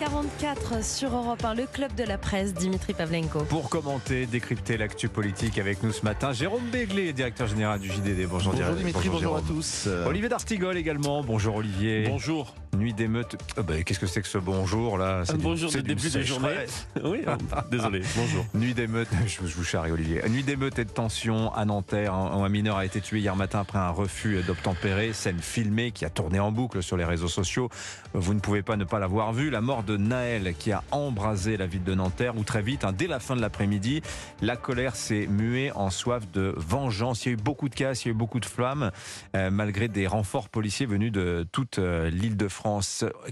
8h44 sur Europe 1, le club de la presse, Dimitri Pavlenko. Pour commenter, décrypter l'actu politique avec nous ce matin, Jérôme Béglé, directeur général du JDD. Bonjour, Bonjour Dimitri, bonjour, à tous. Olivier D'Artigol également. Bonjour Olivier. Bonjour. Nuit d'émeute. Ah bah, Qu'est-ce que c'est que ce bonjour là? C'est Un bonjour de début de journée. Oui, désolé. Bonjour. Nuit d'émeute, je, vous- je vous charrie Olivier. Nuit d'émeute et de tension à Nanterre. Un, un mineur a été tué hier matin après un refus d'obtempérer. Scène filmée qui a tourné en boucle sur les réseaux sociaux. Vous ne pouvez pas ne pas l'avoir vu. La mort de Naël qui a embrasé la ville de Nanterre où très vite, hein, dès la fin de l'après-midi, la colère s'est muée en soif de vengeance. Il y a eu beaucoup de casse, il y a eu beaucoup de flammes, euh, malgré des renforts policiers venus de toute euh, l'île de France.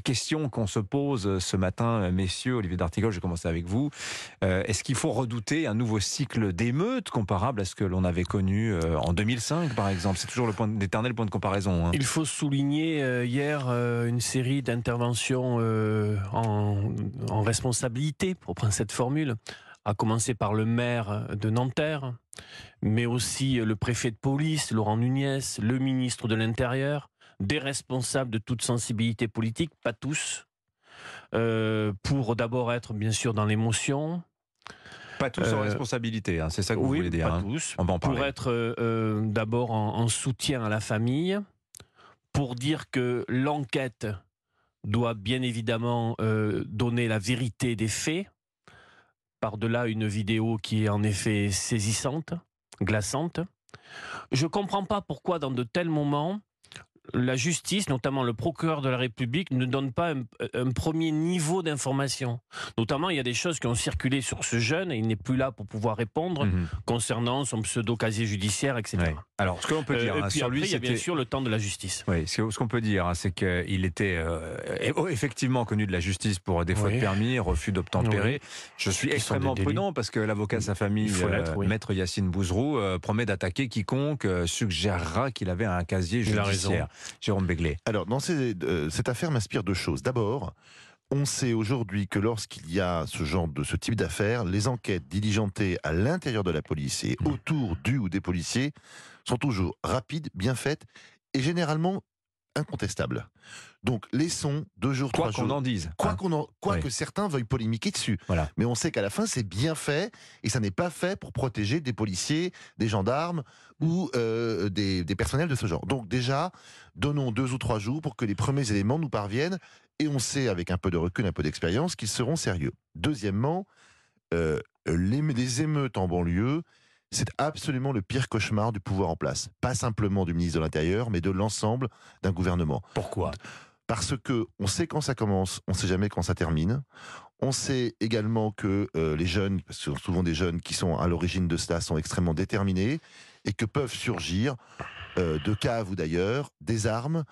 Question qu'on se pose euh, ce matin, euh, messieurs. Olivier D'Artigol, je vais commencer avec vous. Euh, Est-ce qu'il faut redouter un nouveau cycle d'émeutes comparable à ce que l'on avait connu en 2005, par exemple? C'est toujours le point, l'éternel point de comparaison. hein. Il faut souligner hier une série d'interventions en, en responsabilité, pour prendre cette formule, à commencer par le maire de Nanterre, mais aussi le préfet de police, Laurent Nunez, le ministre de l'Intérieur, des responsables de toute sensibilité politique, pas tous, euh, pour d'abord être bien sûr dans l'émotion, Pas tous en euh, responsabilité, hein, c'est ça que vous oui, voulez dire. pas hein. tous. On va en pour être euh, d'abord en, en soutien à la famille, pour dire que l'enquête doit bien évidemment donner la vérité des faits, par-delà une vidéo qui est en effet saisissante, glaçante. Je ne comprends pas pourquoi dans de tels moments, la justice, notamment le procureur de la République, ne donne pas un, un premier niveau d'information. Notamment, il y a des choses qui ont circulé sur ce jeune et il n'est plus là pour pouvoir répondre Mhm. concernant son pseudo-casier judiciaire, etc. Ouais. Alors, ce que l'on peut Euh, dire hein, sur après, lui, il y a bien sûr le temps de la justice. Oui, ce ce qu'on peut dire, hein, c'est qu'il était euh, effectivement connu de la justice pour des fautes Oui. permis, refus d'obtempérer. Je suis extrêmement prudent parce que l'avocat de sa famille, euh, oui. maître Yacine Bouzrou, promet d'attaquer quiconque suggérera qu'il avait un casier judiciaire. Jérôme Béglé. Alors, dans ces- euh, cette affaire m'inspire deux choses. D'abord, on sait aujourd'hui que lorsqu'il y a ce genre de ce type d'affaires, les enquêtes diligentées à l'intérieur de la police et Mmh. autour du ou des policiers sont toujours rapides, bien faites et généralement incontestables. Donc, laissons deux jours, Quoi trois qu'on jours. en dise. Quoi, hein. qu'on en- quoi Oui. que certains veuillent polémiquer dessus. Voilà. Mais on sait qu'à la fin, c'est bien fait et ça n'est pas fait pour protéger des policiers, des gendarmes ou euh, des, des personnels de ce genre. Donc déjà, donnons deux ou trois jours pour que les premiers éléments nous parviennent et on sait avec un peu de recul, un peu d'expérience qu'ils seront sérieux. Deuxièmement, euh, les, les émeutes en banlieue, c'est absolument le pire cauchemar du pouvoir en place. Pas simplement du ministre de l'Intérieur, mais de l'ensemble d'un gouvernement Pourquoi? Parce que on sait quand ça commence, on sait jamais quand ça termine. On sait également que euh, les jeunes, parce que ce sont souvent des jeunes qui sont à l'origine de cela, sont extrêmement déterminés et que peuvent surgir euh, de caves ou d'ailleurs des armes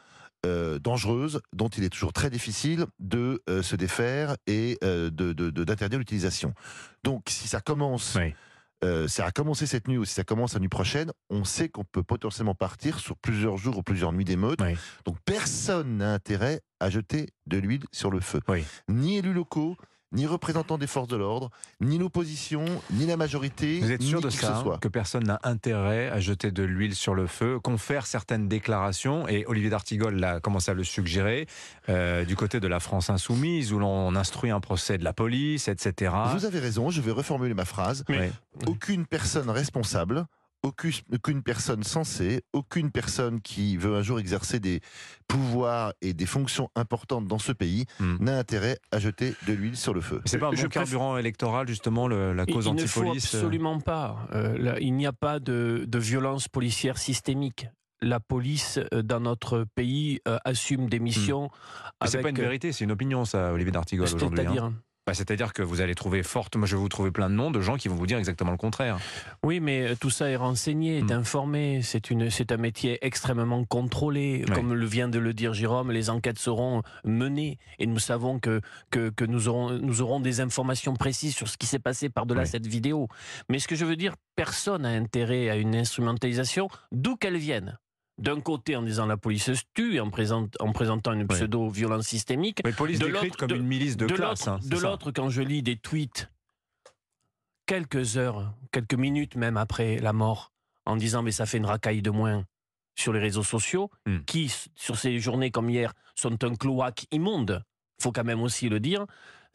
euh, dangereuses dont il est toujours très difficile de se défaire et d'interdire l'utilisation. Donc si ça commence. Euh, ça a commencé cette nuit ou si ça commence la nuit prochaine, on sait qu'on peut potentiellement partir sur plusieurs jours ou plusieurs nuits d'émeutes. Oui. Donc personne n'a intérêt à jeter de l'huile sur le feu. Oui. Ni élus locaux, ni représentants des forces de l'ordre, ni l'opposition, ni la majorité, Vous êtes sûr ni de qui que ça ce soit. Que personne n'a intérêt à jeter de l'huile sur le feu, confère certaines déclarations, et Olivier D'Artigol l'a commencé à le suggérer, euh, du côté de la France insoumise, où l'on instruit un procès de la police, etc. Vous avez raison, je vais reformuler ma phrase. Aucune personne responsable, aucune, aucune personne sensée, aucune personne qui veut un jour exercer des pouvoirs et des fonctions importantes dans ce pays Hmm. n'a intérêt à jeter de l'huile sur le feu. C'est pas un bon carburant électoral, justement, le- la cause il ne faut anti-police euh, absolument pas. Euh, là, il n'y a pas de, de violence policière systémique. La police euh, dans notre pays euh, assume des missions. Mais C'est avec, pas une vérité, c'est une opinion, ça, Olivier D'Artigol, aujourd'hui. hein. C'est-à-dire Bah, C'est-à-dire que vous allez trouver forte, moi je vais vous trouver plein de noms de gens qui vont vous dire exactement le contraire. Oui, mais euh, tout ça est renseigné, est Mm. informé. C'est une, c'est un métier extrêmement contrôlé. Comme le vient de le dire Jérôme, les enquêtes seront menées et nous savons que, que, que nous, aurons, nous aurons des informations précises sur ce qui s'est passé par-delà cette vidéo. Mais ce que je veux dire, personne n'a intérêt à une instrumentalisation, d'où qu'elle vienne. D'un côté, en disant la police se tue, en, présent- en présentant une pseudo-violence systémique. Mais police De décrite l'autre- comme de- une milice de, de classe. hein, de l'autre, quand je lis des tweets, quelques heures, quelques minutes même après la mort, en disant mais ça fait une racaille de moins sur les réseaux sociaux, Hmm. qui, sur ces journées comme hier, sont un cloaque immonde faut quand même aussi le dire,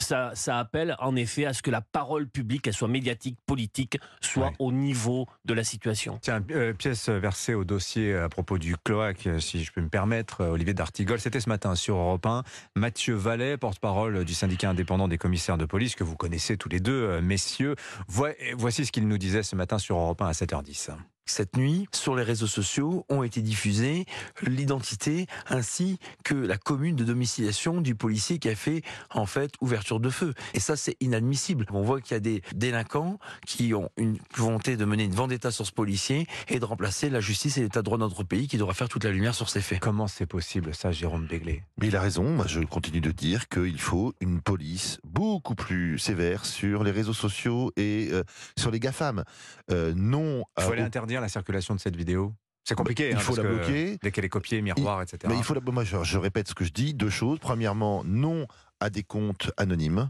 ça, ça, appelle en effet à ce que la parole publique, qu'elle soit médiatique, politique, soit Ouais. au niveau de la situation. Tiens, euh, pièce versée au dossier à propos du cloaque, euh, si je peux me permettre, euh, Olivier D'Artigol. C'était ce matin sur Europe 1. Mathieu Vallet, porte-parole du syndicat indépendant des commissaires de police, que vous connaissez tous les deux, messieurs. Voi- Voici ce qu'il nous disait ce matin sur Europe 1 à 7h10. Cette nuit, sur les réseaux sociaux, ont été diffusées l'identité ainsi que la commune de domiciliation du policier qui a fait en fait ouverture de feu. Et ça, c'est inadmissible. On voit qu'il y a des délinquants qui ont une volonté de mener une vendetta sur ce policier et de remplacer la justice et l'état de droit de notre pays qui devra faire toute la lumière sur ces faits. Comment c'est possible, ça, Jérôme Béglé? Mais il a raison, moi je continue de dire qu'il faut une police beaucoup plus sévère sur les réseaux sociaux et euh, sur les GAFAM. Euh, non Il faut aller au- interdire la circulation de cette vidéo? C'est compliqué. il hein, faut parce la que bloquer. Dès qu'elle est copiée, miroir, etc. Mais il faut la... moi, je, je répète ce que je dis, deux choses. Premièrement, non à des comptes anonymes.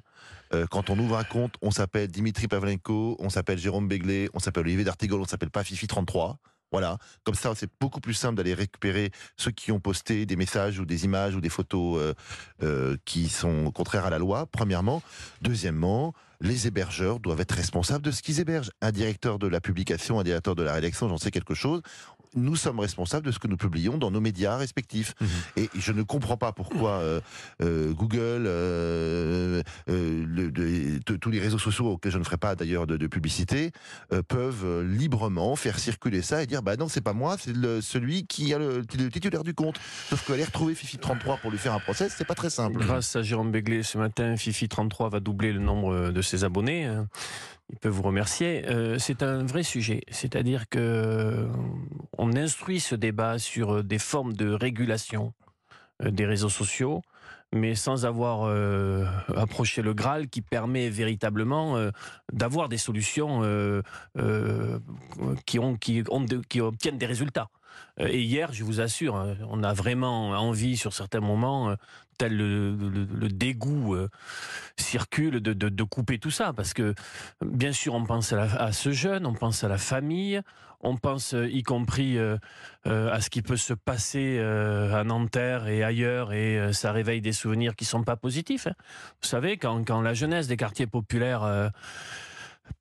Euh, quand on ouvre un compte, on s'appelle Dimitri Pavlenko, on s'appelle Jérôme Béglé, on s'appelle Olivier D'Artigol, on s'appelle pas Fifi33. Voilà, comme ça c'est beaucoup plus simple d'aller récupérer ceux qui ont posté des messages ou des images ou des photos euh, euh, qui sont contraires à la loi, premièrement. Deuxièmement, les hébergeurs doivent être responsables de ce qu'ils hébergent. Un directeur de la publication, un directeur de la rédaction, j'en sais quelque chose. Nous sommes responsables de ce que nous publions dans nos médias respectifs. Mhm. Et je ne comprends pas pourquoi euh, euh, Google, euh, le- de- de- tous les réseaux sociaux auxquels je ne ferai pas d'ailleurs de, de publicité, peuvent librement faire circuler ça et dire bah non c'est pas moi, c'est celui qui a le, le titulaire du compte. Sauf qu'aller retrouver Fifi 33 pour lui faire un procès, c'est pas très simple. Grâce à Jérôme Béglé, ce matin, Fifi33 va doubler le nombre de ses abonnés. Il peut vous remercier. Euh, c'est un vrai sujet. C'est-à-dire que euh, on instruit ce débat sur euh, des formes de régulation des réseaux sociaux, mais sans avoir approché le Graal qui permet véritablement d'avoir des solutions qui, ont, qui, obtiennent des résultats. Et hier, je vous assure, hein, on a vraiment envie sur certains moments, tel le, dégoût euh, circule, de, de- couper tout ça. Parce que, bien sûr, on pense à, ce jeune, on pense à la famille, on pense euh, y compris euh, à ce qui peut se passer à Nanterre et ailleurs, et ça réveille des souvenirs qui sont pas positifs. hein. Vous savez, quand, quand la jeunesse des quartiers populaires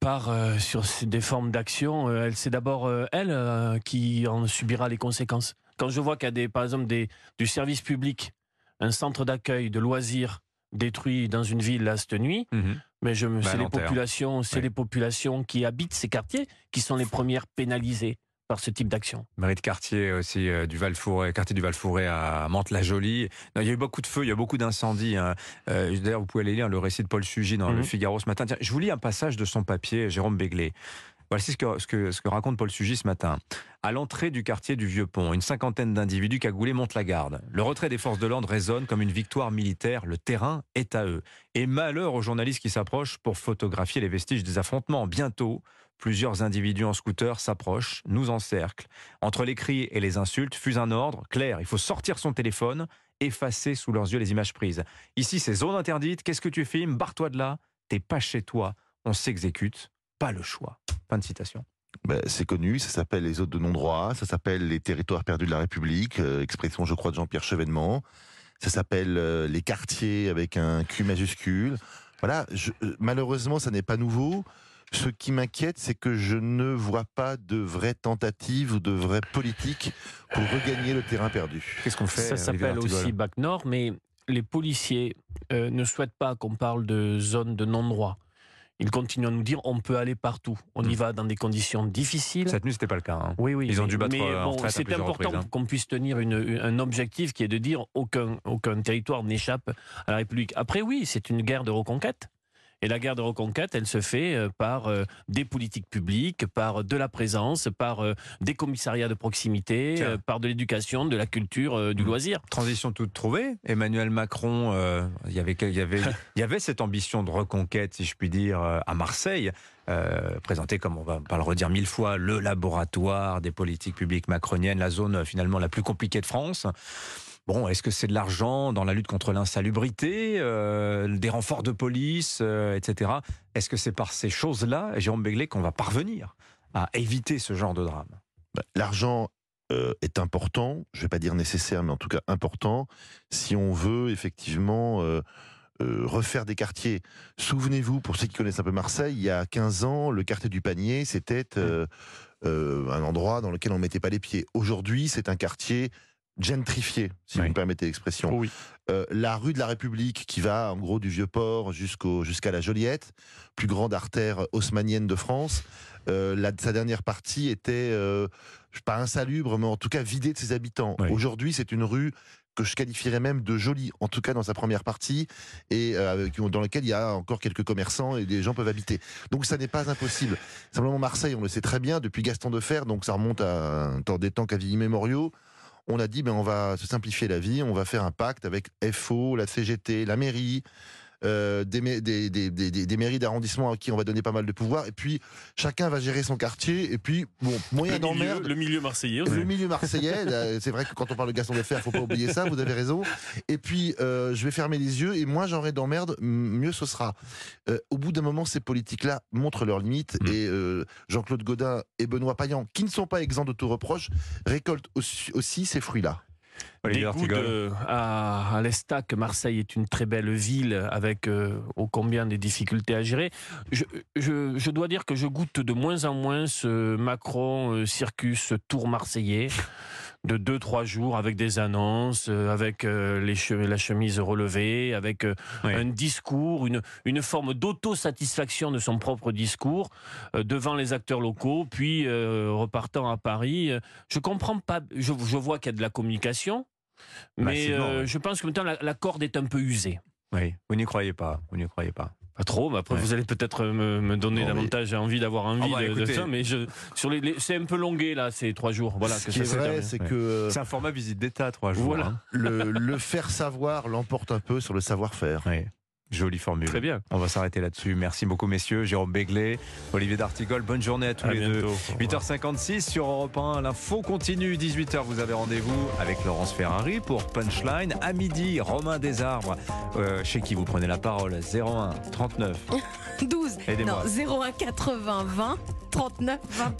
part sur des formes d'action, c'est d'abord elle qui en subira les conséquences. Quand je vois qu'il y a des, par exemple des, du service public, un centre d'accueil de loisirs détruit dans une ville là cette nuit, Mhm. mais je me, Bah, c'est les populations, c'est les populations qui habitent ces quartiers qui sont les premières pénalisées par ce type d'action. Mairie de quartier aussi euh, du Val-Fouré, quartier du Val-Fouré à Mantes-la-Jolie. Il y a eu beaucoup de feux, il y a beaucoup d'incendies. hein. Euh, D'ailleurs, vous pouvez aller lire le récit de Paul Sugy dans le Mhm. Figaro ce matin. Tiens, je vous lis un passage de son papier, Jérôme Béglé. Voici ce que, ce que, ce que raconte Paul Sugy ce matin. À l'entrée du quartier du Vieux-Pont, une cinquantaine d'individus cagoulés montent la garde. Le retrait des forces de l'ordre résonne comme une victoire militaire. Le terrain est à eux. Et malheur aux journalistes qui s'approchent pour photographier les vestiges des affrontements. Bientôt, plusieurs individus en scooter s'approchent, nous encerclent. Entre les cris et les insultes fuse un ordre clair. Il faut sortir son téléphone, effacer sous leurs yeux les images prises. Ici, c'est zone interdite. Qu'est-ce que tu filmes? Barre-toi de là. T'es pas chez toi. On s'exécute. Pas le choix. Fin de citation. Ben, c'est connu, ça s'appelle les autres de non-droit, ça s'appelle les territoires perdus de la République, euh, expression je crois de Jean-Pierre Chevènement, ça s'appelle euh, les quartiers avec un Q majuscule. Voilà, je- euh, malheureusement ça n'est pas nouveau. Ce qui m'inquiète, c'est que je ne vois pas de vraie tentative ou de vraie politique pour regagner le terrain perdu. Qu'est-ce qu'on fait Ça s'appelle aussi Bac Nord, mais les policiers euh, ne souhaitent pas qu'on parle de zone de non-droit. Ils continuent à nous dire on peut aller partout. On y Mm. va dans des conditions difficiles. Cette nuit, c'était pas le cas. hein. Oui, oui. Ils ont mais- dû battre, mais euh, bon, c'est important hein. qu'on puisse tenir une- un objectif qui est de dire aucun, aucun territoire n'échappe à la République. Après, oui, c'est une guerre de reconquête. Et la guerre de reconquête, elle se fait euh, par euh, des politiques publiques, par de la présence, par euh, des commissariats de proximité, Tiens. euh, par de l'éducation, de la culture, euh, du Mm. loisir. Transition toute trouvée. Emmanuel Macron, euh, il y avait, il y avait, il y avait cette ambition de reconquête, si je puis dire, euh, à Marseille, euh, présenté comme on va pas le redire mille fois, le laboratoire des politiques publiques macroniennes, la zone euh, finalement la plus compliquée de France. Bon, est-ce que c'est de l'argent dans la lutte contre l'insalubrité, euh, des renforts de police, euh, etc. Est-ce que c'est par ces choses-là, Jérôme Béglé, qu'on va parvenir à éviter ce genre de drame? Ben, L'argent euh, est important, je ne vais pas dire nécessaire, mais en tout cas important, si on veut effectivement refaire des quartiers. Souvenez-vous, pour ceux qui connaissent un peu Marseille, il y a 15 ans, le quartier du Panier, c'était un endroit dans lequel on ne mettait pas les pieds. Aujourd'hui, c'est un quartier gentrifié, si Oui. vous me permettez l'expression. Oui. Euh, la rue de la République, qui va en gros du Vieux-Port jusqu'au jusqu'à la Joliette, plus grande artère haussmannienne de France. euh, la- sa dernière partie était euh, pas insalubre, mais en tout cas vidée de ses habitants. Oui. Aujourd'hui, c'est une rue que je qualifierais même de jolie, en tout cas dans sa première partie, et euh, dans laquelle il y a encore quelques commerçants et des gens peuvent habiter. Donc ça n'est pas impossible. Simplement Marseille, on le sait très bien, depuis Gaston Defer, donc ça remonte à un temps, des temps quasi immémoriaux, on a dit ben on va se simplifier la vie, on va faire un pacte avec FO, la CGT, la mairie, euh, des, des, des, des, mairies d'arrondissement à qui on va donner pas mal de pouvoir, et puis chacun va gérer son quartier, et puis bon, moyen d'emmerde. le milieu marseillais aussi. Le milieu marseillais, c'est vrai que quand on parle de Gaston de Fer, faut pas oublier ça, vous avez raison. Et puis, euh, je vais fermer les yeux, et moins j'aurai d'emmerde, mieux ce sera. Euh, au bout d'un moment, ces politiques-là montrent leurs limites, Mm. et Jean-Claude Godin et Benoît Payan, qui ne sont pas exempts de tout reproche, récoltent aussi, aussi ces fruits-là. Olivier Des goûts de- à, à l'Estac, Marseille est une très belle ville avec euh, ô combien des difficultés à gérer. Je, je- je dois dire que je goûte de moins en moins ce Macron euh, circus tour marseillais de 2-3 jours avec des annonces, euh, avec euh, les che- la chemise relevée, avec euh, Oui. un discours, une, une forme d'autosatisfaction de son propre discours devant les acteurs locaux, puis repartant à Paris. Je comprends pas, je, je vois qu'il y a de la communication, mais je pense que maintenant la, la corde est un peu usée. Oui, vous n'y croyez pas. Vous n'y croyez pas. Pas trop, mais après Ouais. vous allez peut-être me, me donner Non, mais- davantage envie d'avoir envie Ah bah, de, ça, mais je, sur les, les- c'est un peu longué là ces trois jours. Voilà Ce que qui est vrai, c'est Ouais. que C'est un format visite d'État, trois jours. Voilà. hein. le, le faire savoir l'emporte un peu sur le savoir-faire. Oui. Jolie formule. Très bien. On va s'arrêter là-dessus. Merci beaucoup, messieurs. Jérôme Béglé, Olivier D'Artigol. Bonne journée à tous À les deux. bientôt. 8h56 sur Europe 1. L'info continue. 18h, vous avez rendez-vous avec Laurence Ferrari pour Punchline. À midi, Romain Desarbres, euh, chez qui vous prenez la parole? 01 39 12. Aidez-moi. Non, 01 80 20 39 20.